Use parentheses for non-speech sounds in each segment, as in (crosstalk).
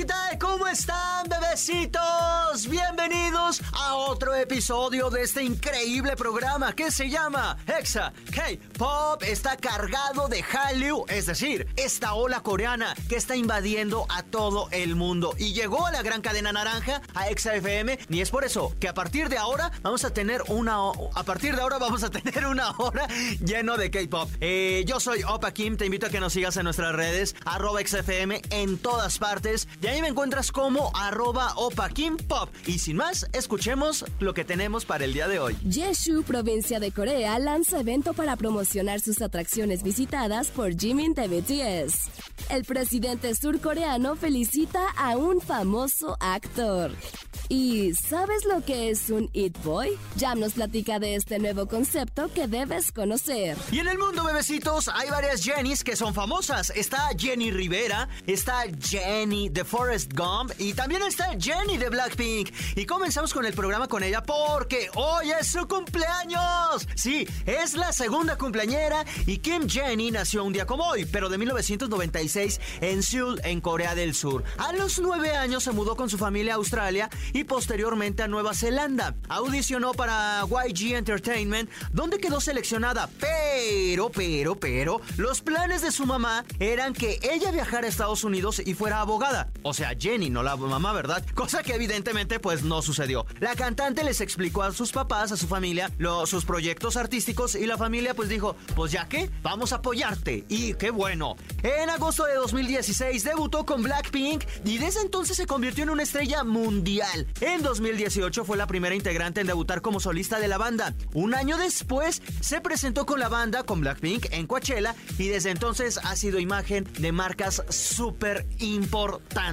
¿qué tal? ¿Cómo están, bebecitos? Bienvenidos a otro episodio de este increíble programa que se llama Exa K-Pop. Está cargado de Hallyu, es decir, esta ola coreana que está invadiendo a todo el mundo. Y llegó a la gran cadena naranja, a Exa FM. Y es por eso que a partir de ahora vamos a tener una. A partir de ahora vamos a tener una hora lleno de K-Pop. Eh, yo soy Opa Kim, te invito a que nos sigas en nuestras redes, arroba XFM en todas partes. Y ahí me encuentras como arroba Opa Kim Pop. Y sin más, escuchemos lo que tenemos para el día de hoy. Jeju, provincia de Corea, lanza evento para promocionar sus atracciones visitadas por Jimin de BTS. El presidente surcoreano felicita a un famoso actor. ¿Y sabes lo que es un It Boy? Jam nos platica de este nuevo concepto que debes conocer. Y en el mundo, bebecitos, hay varias Jennys que son famosas. Está Jenny Rivera, está Jenny de Forest Gump y también está Jenny de Blackpink. Y comenzamos con el programa con ella porque hoy es su cumpleaños. Sí, es la segunda cumpleañera y Kim Jenny nació un día como hoy, pero de 1996 en Seoul, en Corea del Sur. A los nueve años se mudó con su familia a Australia y posteriormente a Nueva Zelanda. Audicionó para YG Entertainment, donde quedó seleccionada, pero, pero, pero, los planes de su mamá eran que ella viajara a Estados Unidos y fuera abogada. O sea, Jenny, no la mamá, ¿verdad? (laughs) Cosa que evidentemente pues no sucedió. La cantante les explicó a sus papás, a su familia, los, sus proyectos artísticos y la familia pues dijo, pues ya que, vamos a apoyarte. Y qué bueno. En agosto de 2016 debutó con Blackpink y desde entonces se convirtió en una estrella mundial. En 2018 fue la primera integrante en debutar como solista de la banda. Un año después se presentó con la banda, con Blackpink, en Coachella y desde entonces ha sido imagen de marcas súper importantes.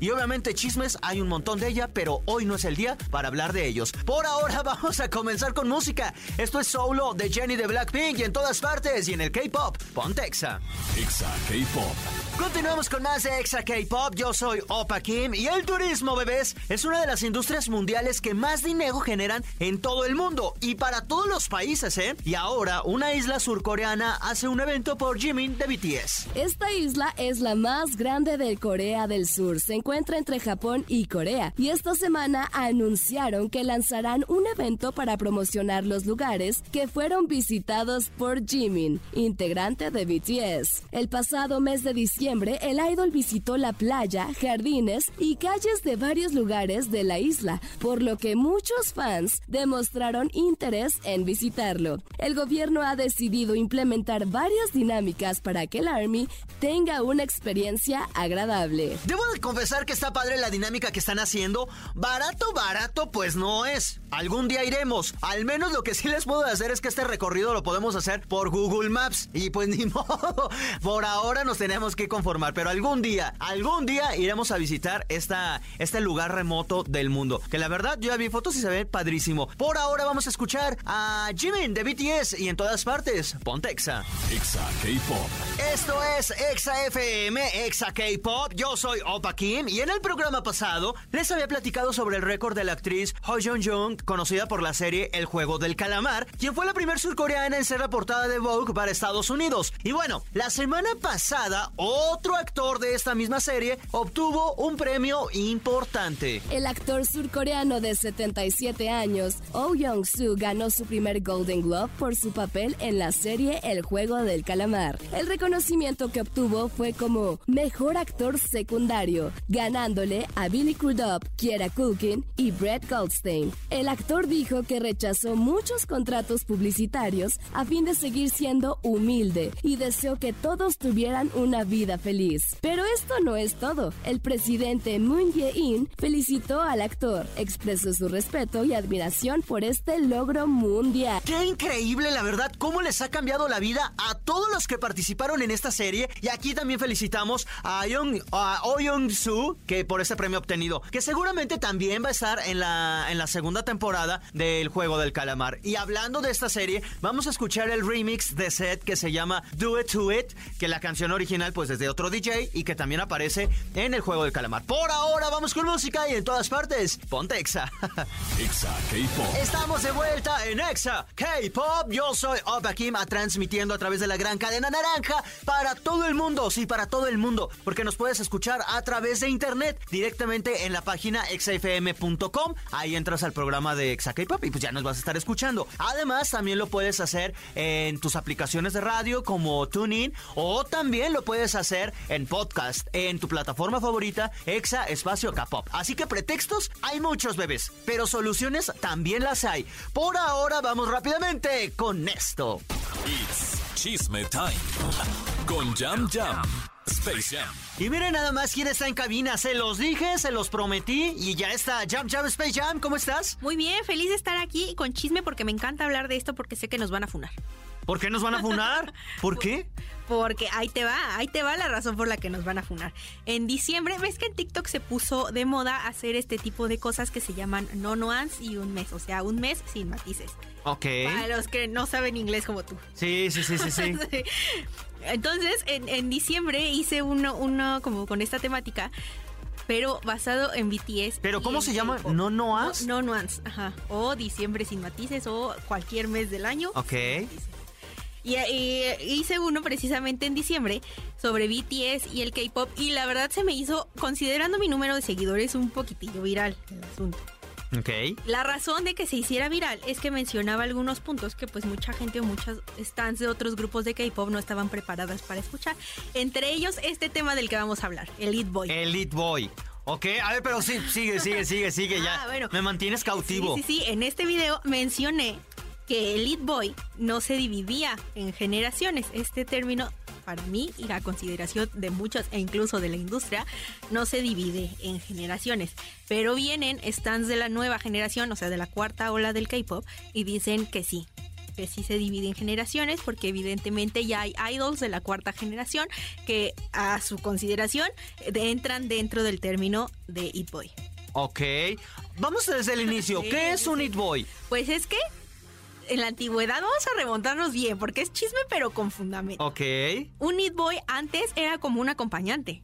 Y obviamente chismes hay un montón de ella, pero hoy no es el día para hablar de ellos. Por ahora (laughs) vamos a comenzar con música. Esto es solo de Jenny de Blackpink en todas partes y en el K-Pop. Pontexa. Exa K-Pop. Continuamos con más de Exa K-Pop. Yo soy Opa Kim y el turismo, bebés, es una de las industrias mundiales que más dinero generan en todo el mundo y para todos los países, ¿eh? Y ahora una isla surcoreana hace un evento por Jimin de BTS. Esta isla es la más grande de Corea del Sur. Se encuentra entre Japón y Corea. Y esta semana anunciaron que lanzarán un evento para promocionar los lugares que fueron visitados por Jimin, integrante de BTS. El pasado mes de diciembre el idol visitó la playa, jardines y calles de varios lugares de la isla, por lo que muchos fans demostraron interés en visitarlo. El gobierno ha decidido implementar varias dinámicas para que el Army tenga una experiencia agradable. Debo de confesar que está padre la dinámica que están haciendo. Barato, barato, pues no es. Algún día iremos. Al menos lo que sí les puedo hacer es que este recorrido lo podemos hacer por Google Maps. Y pues ni (laughs) modo. Por ahora nos tenemos que conformar, pero algún día, algún día iremos a visitar esta, este lugar remoto del mundo. Que la verdad, yo ya vi fotos y se ve padrísimo. Por ahora vamos a escuchar a Jimin de BTS y en todas partes, ponte Exa. K-Pop. Esto es Exa FM, Exa K-Pop. Yo soy Opa Kim y en el programa pasado les había platicado sobre el récord de la actriz Ho Jung Jung, conocida por la serie El Juego del Calamar, quien fue la primera surcoreana en ser la portada de Vogue para Estados Unidos. Y bueno, la semana pasada, otro actor de esta misma serie obtuvo un premio importante. El actor surcoreano de 77 años, Oh Young-soo, ganó su primer Golden Globe por su papel en la serie El Juego del Calamar. El reconocimiento que obtuvo fue como Mejor Actor Secundario, ganándole a Billy Crudup, Kiera Culkin y Brett Goldstein. El actor dijo que rechazó muchos contratos publicitarios a fin de seguir siendo humilde y deseó que todos tuvieran una vida feliz. Pero esto no es todo. El presidente Moon Jae-in felicitó al actor. Expresó su respeto y admiración por este logro mundial. Qué increíble, la verdad, cómo les ha cambiado la vida a todos los que participaron en esta serie. Y aquí también felicitamos a, Young, a Oh Young-soo, que por ese premio obtenido, que seguramente también va a estar en la, en la segunda temporada del Juego del Calamar. Y hablando de esta serie, vamos a escuchar el remix de Set que se llama Do It To It, que la canción original pues desde otro DJ y que también aparece en el Juego del Calamar. Por ahora vamos con música y en todas partes, ponte Exa. (laughs) Exa K-Pop. Estamos de vuelta en Exa K-Pop. Yo soy Opa Kim, transmitiendo a través de la gran cadena naranja para todo el mundo, sí, para todo el mundo, porque nos puedes escuchar a través de internet directamente en la página exafm.com. Ahí entras al programa de Exa K-Pop y pues ya nos vas a estar escuchando. Además, también lo puedes hacer en tus aplicaciones de radio como TuneIn o también lo puedes hacer en podcast en tu plataforma favorita Exa Espacio K-Pop. Así que pretextos hay muchos bebés, pero soluciones también las hay. Por ahora vamos rápidamente con esto. It's Chisme Time. Con Jam Jam. Space Jam. Y miren nada más quién está en cabina. Se los dije, se los prometí y ya está. Jam Jam Space Jam, ¿cómo estás? Muy bien, feliz de estar aquí con chisme porque me encanta hablar de esto porque sé que nos van a funar. ¿Por qué nos van a funar? ¿Por qué? Porque ahí te va, ahí te va la razón por la que nos van a funar. En diciembre, ves que en TikTok se puso de moda hacer este tipo de cosas que se llaman no nuance y un mes, o sea, un mes sin matices. Ok. Para los que no saben inglés como tú. Sí, sí, sí, sí, sí. (laughs) Entonces, en, en diciembre hice uno, uno como con esta temática pero basado en BTS. ¿Pero cómo se llama? K-pop. ¿No Noas? No, no nuance, ajá. O diciembre sin matices o cualquier mes del año. Ok. Y, y hice uno precisamente en diciembre sobre BTS y el K-pop y la verdad se me hizo, considerando mi número de seguidores, un poquitillo viral el asunto. Ok. La razón de que se hiciera viral es que mencionaba algunos puntos que pues mucha gente o muchas stands de otros grupos de K-pop no estaban preparadas para escuchar. Entre ellos este tema del que vamos a hablar, el Lead Boy. Elite Boy. Ok, a ver, pero sí, sigue, sigue, sigue, sigue (laughs) ya. Ah, bueno. Me mantienes cautivo. Sí, sí, sí. En este video mencioné que el Lead Boy no se dividía en generaciones. Este término, para mí y a consideración de muchos e incluso de la industria, no se divide en generaciones. Pero vienen stands de la nueva generación, o sea, de la cuarta ola del K-pop, y dicen que sí. Que sí se divide en generaciones, porque evidentemente ya hay idols de la cuarta generación que a su consideración entran dentro del término de It Boy. Ok. Vamos desde el inicio. Sí, ¿Qué es un. It Boy? Pues es que en la antigüedad vamos a remontarnos bien, porque es chisme pero con fundamento. Ok. Un It Boy antes era como un acompañante.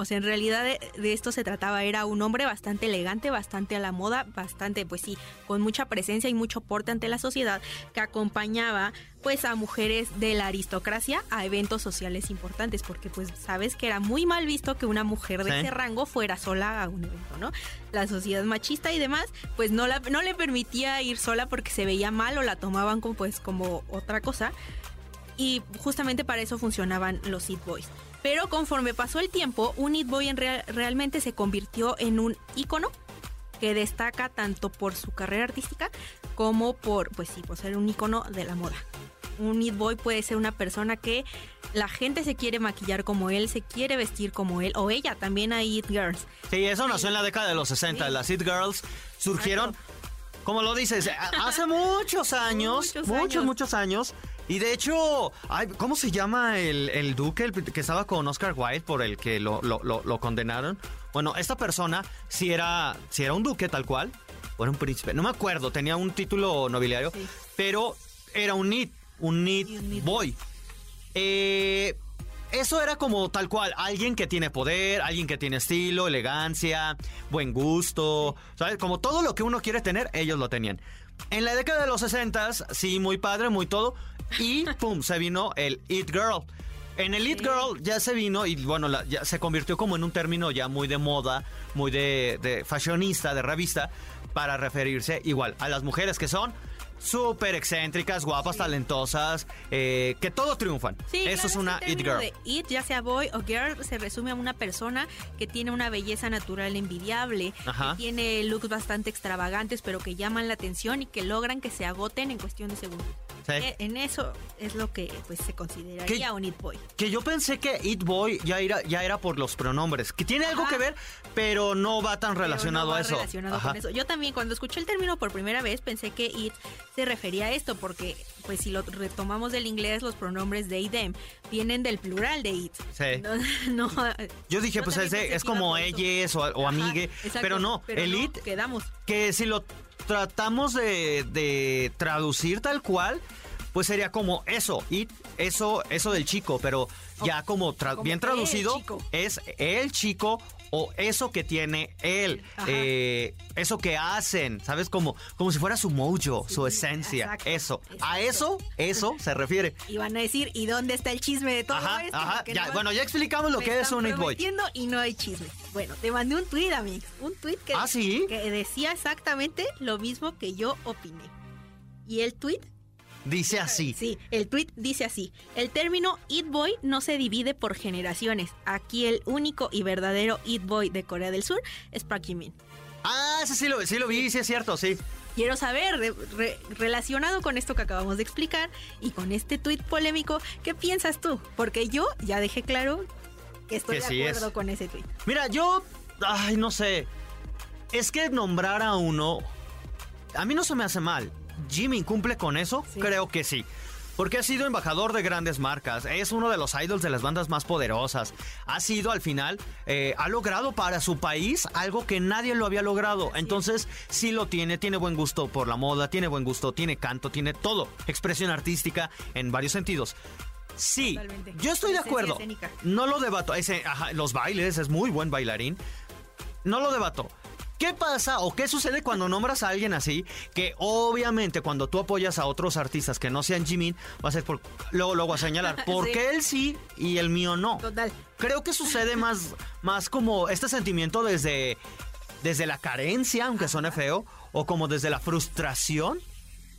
O sea, en realidad de, de esto se trataba, era un hombre bastante elegante, bastante a la moda, bastante, pues sí, con mucha presencia y mucho porte ante la sociedad, que acompañaba pues a mujeres de la aristocracia a eventos sociales importantes, porque pues sabes que era muy mal visto que una mujer de Sí. ese rango fuera sola a un evento, ¿no? La sociedad machista y demás, pues no, la, no le permitía ir sola porque se veía mal o la tomaban como, pues, como otra cosa y justamente para eso funcionaban los It Boys. Pero conforme pasó el tiempo, un It Boy en real- realmente se convirtió en un ícono que destaca tanto por su carrera artística como por, pues sí, por ser un ícono de la moda. Un It Boy puede ser una persona que la gente se quiere maquillar como él, se quiere vestir como él, o ella, también hay It Girls. Sí, eso nació en la década de los 60. Sí. Las It Girls surgieron, como lo dices, hace muchos años. Muchos muchos, años. muchos años. Y de hecho, ¿cómo se llama el, el duque el que estaba con Oscar Wilde por el que lo, lo- lo- lo condenaron? Bueno, esta persona si era, si era un duque tal cual, o era un príncipe, no me acuerdo, tenía un título nobiliario, Sí. pero era un It, un It Boy. Eh, eso era como tal cual, alguien que tiene poder, alguien que tiene estilo, elegancia, buen gusto, ¿sabes? Como todo lo que uno quiere tener, ellos lo tenían. En la década de los 60, sí, muy padre, muy todo, y pum, se vino el It Girl. En el It. Girl ya se vino y bueno, la- ya se convirtió como en un término ya muy de moda, muy de, de fashionista, de revista, para referirse igual a las mujeres que son súper excéntricas, guapas, talentosas, eh, que todo triunfan. Sí, Eso claro, es una It Girl. de It, ya sea boy o girl, se resume a una persona que tiene una belleza natural envidiable, Ajá. que tiene looks bastante extravagantes, pero que llaman la atención y que logran que se agoten en cuestión de segundos. Sí. E- En eso es lo que pues se consideraría ¿Qué? un It Boy. Que yo pensé que It Boy ya era, ya era por los pronombres, que tiene algo que ver, pero no va tan relacionado no va a eso. relacionado Ajá. con eso. Yo también cuando escuché el término por primera vez pensé que it se refería a esto porque pues si lo retomamos del inglés los pronombres they them vienen del plural de it. Sí. No, (laughs) no, Yo dije, pues es, de- es que como ellas o, o amigue, exacto, pero no, pero el It, quedamos. que si lo tratamos de, de traducir tal cual, pues sería como eso, It, eso, eso del chico, pero ya como, tra- como bien traducido es el chico o eso que tiene él, eh, eso que hacen, ¿sabes? Como, como si fuera su mojo, su esencia, exacto, eso. A eso, eso se refiere. Y van a decir, ¿y dónde está el chisme de todo Ajá, esto? ajá, ya, no- bueno, ya explicamos lo que es un Boy. y no hay chisme. Bueno, te mandé un tweet, amigos. Un tweet que, ¿Ah, sí? que decía exactamente lo mismo que yo opiné. Y el tweet Dice así. Sí, el tweet dice así: El término It Boy no se divide por generaciones. Aquí el único y verdadero It Boy de Corea del Sur es Park Jimin. Ah, sí, sí lo, sí lo vi, sí es cierto, sí. Quiero saber, re- relacionado con esto que acabamos de explicar y con este tweet polémico, ¿qué piensas tú? Porque yo ya dejé claro que estoy Que de sí es. acuerdo con ese tweet. Mira, yo, ay, no sé. Es que nombrar a uno, a mí no se me hace mal. Jimmy cumple con eso, Sí. creo que sí. Porque ha sido embajador de grandes marcas, es uno de los idols de las bandas más poderosas. Ha sido al final, eh, ha logrado para su país algo que nadie lo había logrado. Entonces, sí lo tiene, tiene buen gusto por la moda, tiene buen gusto, tiene canto, tiene todo. Expresión artística en varios sentidos. Sí, Totalmente. yo estoy de acuerdo. No lo debato. Ese, ajá, los bailes, es muy buen bailarín. No lo debato. ¿Qué pasa o qué sucede cuando nombras a alguien así? Que obviamente cuando tú apoyas a otros artistas que no sean Jimin, va a ser por. Luego, luego a señalar, (laughs) porque él sí y el mío no. Total. Creo que sucede más, más como este sentimiento desde, desde la carencia, aunque suene feo, o como desde la frustración,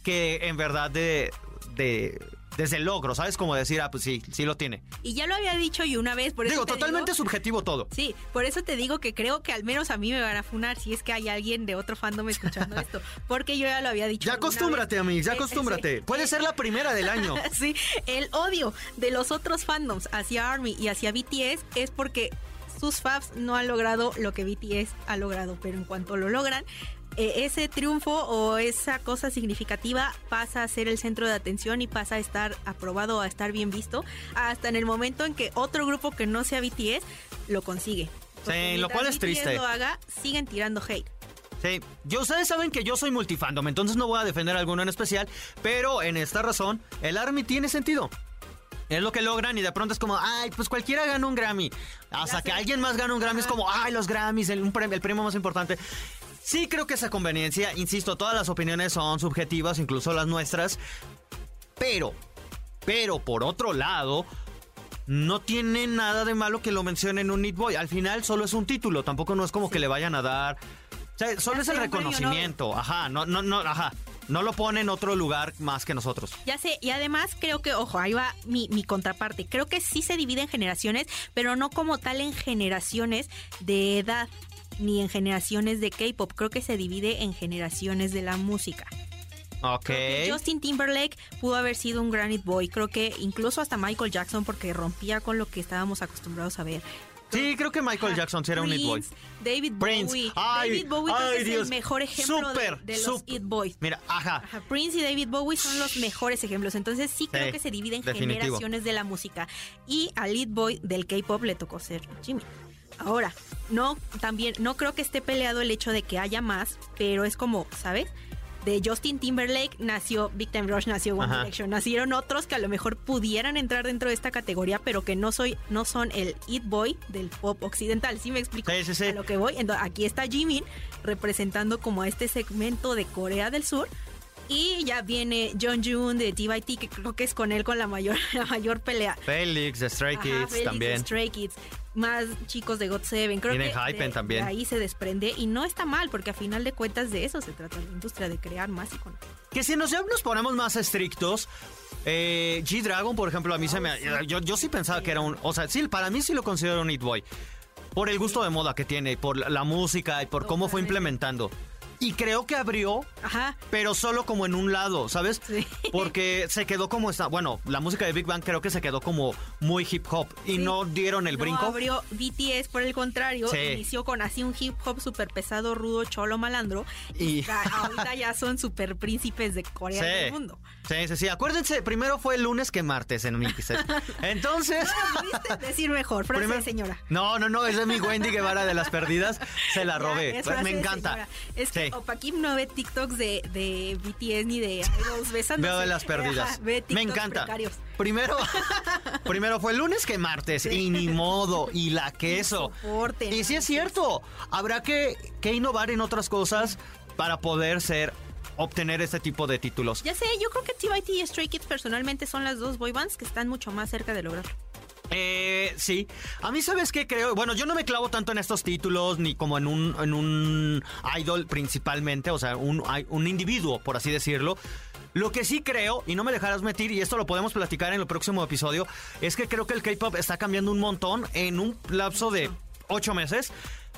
que en verdad de. de desde el logro, ¿sabes? Como decir, ah, pues sí, sí lo tiene. Y ya lo había dicho y una vez, por eso Digo, te totalmente digo- subjetivo todo. Sí, por eso te digo que creo que al menos a mí me van a funar si es que hay alguien de otro fandom escuchando (laughs) esto. Porque yo ya lo había dicho. Ya acostúmbrate. Amix, ya Eh, acostúmbrate. sí. Puede ser la primera del año. (laughs) Sí, el odio de los otros fandoms hacia ARMY y hacia BTS es porque sus fans no han logrado lo que BTS ha logrado, pero en cuanto lo logran, eh, ese triunfo o esa cosa significativa pasa a ser el centro de atención y pasa a estar aprobado, a estar bien visto, hasta en el momento en que otro grupo que no sea BTS lo consigue. Porque lo cual es triste. BTS lo haga, siguen tirando hate. Sí, yo, ustedes saben que yo soy multifandom, entonces no voy a defender a alguno en especial, pero en esta razón, el ARMY tiene sentido. Es lo que logran y de pronto es como, ay, pues cualquiera gana un Grammy. Hasta que alguien más gana un Grammy es como, ay, los Grammys, el, un premio, el premio más importante. Sí creo que esa conveniencia, insisto, todas las opiniones son subjetivas, incluso las nuestras, pero, pero por otro lado, no tiene nada de malo que lo mencionen un Need Boy. Al final solo es un título, tampoco no es como que le vayan a dar. O sea, solo Ya es el reconocimiento. Ajá, no, no, no, ajá. No lo pone en otro lugar más que nosotros. Ya sé, y además creo que, ojo, ahí va mi, mi contraparte. Creo que sí se divide en generaciones, pero no como tal en generaciones de edad ni en generaciones de K-pop. Creo que se divide en generaciones de la música. Ok. Creo que Justin Timberlake pudo haber sido un Granite Boy. Creo que incluso hasta Michael Jackson, porque rompía con lo que estábamos acostumbrados a ver. Sí, creo que Michael Jackson sí era un Need Boy. David Prince. Bowie. Ay, David Bowie ay, es Dios. el mejor ejemplo de- los súper. It Boys. Mira, ajá. Ajá, Prince y David Bowie son los mejores ejemplos. Entonces sí creo que se divide en definitivo. generaciones de la música. Y al lead boy del K-pop le tocó ser Jimmy. Ahora, no, también, no creo que esté peleado el hecho de que haya más, pero es como, ¿sabes? De Justin Timberlake nació Big Time Rush, nació One Ajá. Direction, nacieron otros que a lo mejor pudieran entrar dentro de esta categoría, pero que no soy, no son el It Boy del pop occidental. ¿Sí me explico? Sí, sí, sí. A lo que voy. Entonces, aquí está Jimin representando como a este segmento de Corea del Sur. Y ya viene John Jun de TYT, que creo que es con él con la mayor, (laughs) la mayor pelea. Félix, de Stray Ajá, Kids Felix de también. Stray Kids. Más chicos de God Seven. Creo Viene que Hypen de- también. de ahí se desprende. Y no está mal, porque a final de cuentas de eso se trata la industria, de crear más iconos. Que si nos, ya nos ponemos más estrictos, eh, G-Dragon, por ejemplo, a mí se me... Yo, yo sí pensaba que era un... O sea, sí, para mí sí lo considero un It Boy. Por el gusto de moda que tiene, por la, la música y por cómo fue implementando. Y creo que abrió, Ajá. pero solo como en un lado, ¿sabes? Sí. (laughs) Porque se quedó como está. Bueno, la música de Big Bang creo que se quedó como muy hip hop y Sí. no dieron el No brinco. abrió BTS, por el contrario, Sí. inició con así un hip hop súper pesado, rudo, cholo, malandro. Y, ahorita ya son súper príncipes de Corea del mundo. Sí, sí, sí. Acuérdense, primero fue el lunes que martes en Set. (laughs) Entonces. ¿Pudiste decir mejor? Frase primer- de señora. No, no, no, esa es mi Wendy Guevara de las perdidas. Se la robé. es frase Me de encanta. Es que Sí. Opa Kim no ve TikToks de, de BTS ni de idols besándose. Veo de las perdidas. Ajá, ve Me encanta. precarios. Primero, (laughs) primero fue el lunes que martes. Y ni modo. Y la queso. soporte, Y sí es cierto. Habrá que, que innovar en otras cosas para poder ser obtener este tipo de títulos. Ya sé, yo creo que TYT y Stray Kids personalmente son las dos boy bands que están mucho más cerca de lograrlo. Eh, sí. A mí, ¿sabes qué creo? Bueno, yo no me clavo tanto en estos títulos, ni como en un, en un idol principalmente, o sea, un, un individuo, por así decirlo. Lo que sí creo, y no me dejarás mentir, y esto lo podemos platicar en el próximo episodio, es que creo que el K-pop está cambiando un montón en un lapso de ocho meses.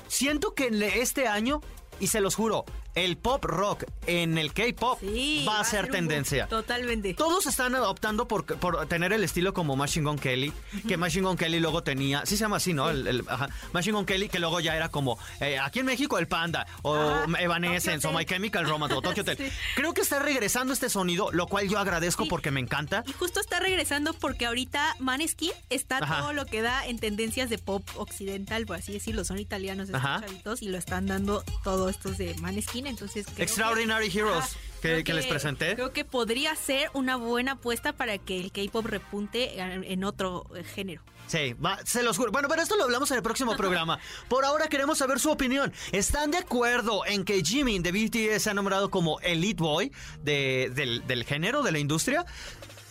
Siento que este año, y se los juro, el pop rock en el K-pop Sí, va a ser tendencia. Totalmente. Todos están optando por, por tener el estilo como Machine Gun Kelly, que Machine Gun Kelly luego tenía, sí se llama así, ¿no? El, el- ajá. Machine Gun Kelly, que luego ya era como, eh, aquí en México el Panda, o Ajá, Evanescence, o My. Chemical Romance, o Tokyo Hotel. (laughs) Sí. Creo que está regresando este sonido, lo cual yo agradezco porque me encanta. Y justo está regresando porque ahorita Maneskin está Ajá. todo lo que da en tendencias de pop occidental, por así decirlo. Son italianos estos chavitos y lo están dando todo estos de Maneskin. Entonces creo que- Extraordinary Heroes, que, les presenté. Creo que podría ser una buena apuesta para que el K-pop repunte en otro eh, género. Sí, va, se los juro. Bueno, pero esto lo hablamos en el próximo programa. Por ahora queremos saber su opinión. ¿Están de acuerdo en que Jimin de BTS se ha nombrado como Elite Boy de- del, del género, de la industria?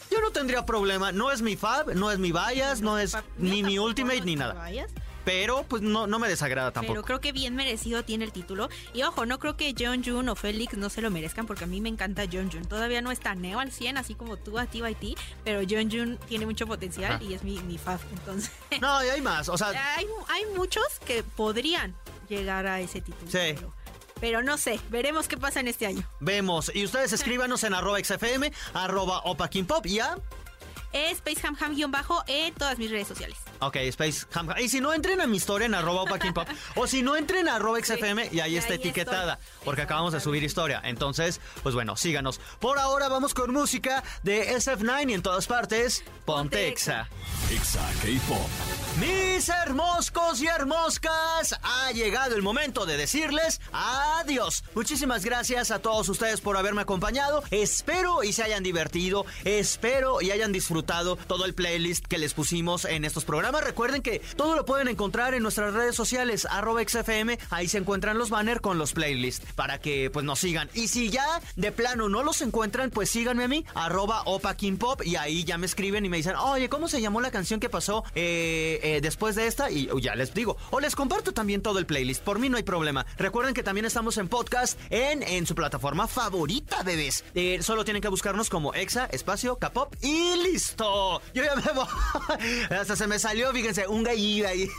Yo no tendría problema. No es mi fab, no es mi bias, no es ni mi ultimate ni nada. vayas. Pero pues no, no me desagrada Pero tampoco. creo que bien merecido tiene el título. Y ojo, no creo que John Jun o Félix no se lo merezcan porque a mí me encanta John Jun. Todavía no está neo al 100, así como tú a TYT, pero John Jun tiene mucho potencial Ajá. y es mi, mi fab. Entonces, No, y hay más. O sea, (laughs) hay, hay muchos que podrían llegar a ese título. Sí. Pero, pero no sé, veremos qué pasa en este año. vemos. Y ustedes escríbanos en arroba XFM, arroba Opa King Pop, ¿ya? Es SpaceHamHam-bajo en todas mis redes sociales. Ok, Space Ham. Ham. Y si no, entren a mi historia en arroba Pop. (laughs) O si no, entren a arroba XFM y ahí y está ahí etiquetada. estoy. Porque acabamos de subir historia. Entonces, pues bueno, síganos. Por ahora vamos con música de SF9 y en todas partes, Ponte Exa. Exa K-Pop. Mis hermoscos y hermoscas, ha llegado el momento de decirles adiós. Muchísimas gracias a todos ustedes por haberme acompañado. Espero y se hayan divertido. Espero y hayan disfrutado todo el playlist que les pusimos en estos programas. Recuerden que todo lo pueden encontrar en nuestras redes sociales, XFM. Ahí se encuentran los banners con los playlists para que pues nos sigan. Y si ya de plano no los encuentran, pues síganme a mí, arroba. Y ahí ya me escriben y me dicen, oye, ¿cómo se llamó la canción que pasó eh, eh, después de esta? Y uh, ya les digo. O les comparto también todo el playlist. Por mí no hay problema. Recuerden que también estamos en podcast en, en su plataforma favorita, bebés. Eh, solo tienen que buscarnos como Exa, Espacio, Capop y listo. Yo ya me voy. (laughs) Hasta se me salió, fíjense, un gallillo ahí.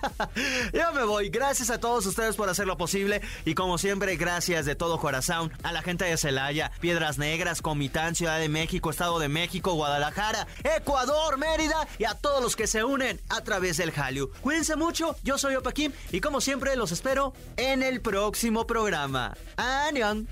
(laughs) Yo me voy. Gracias a todos ustedes por hacerlo posible. Y como siempre, gracias de todo corazón a la gente de Celaya, Piedras Negras, Comitán, Ciudad de México, Estado de México, Guadalajara, Ecuador, Mérida y a todos los que se unen a través del Hallyu. Cuídense mucho. Yo soy Opa Kim y como siempre los espero en el próximo programa. ¡Anión!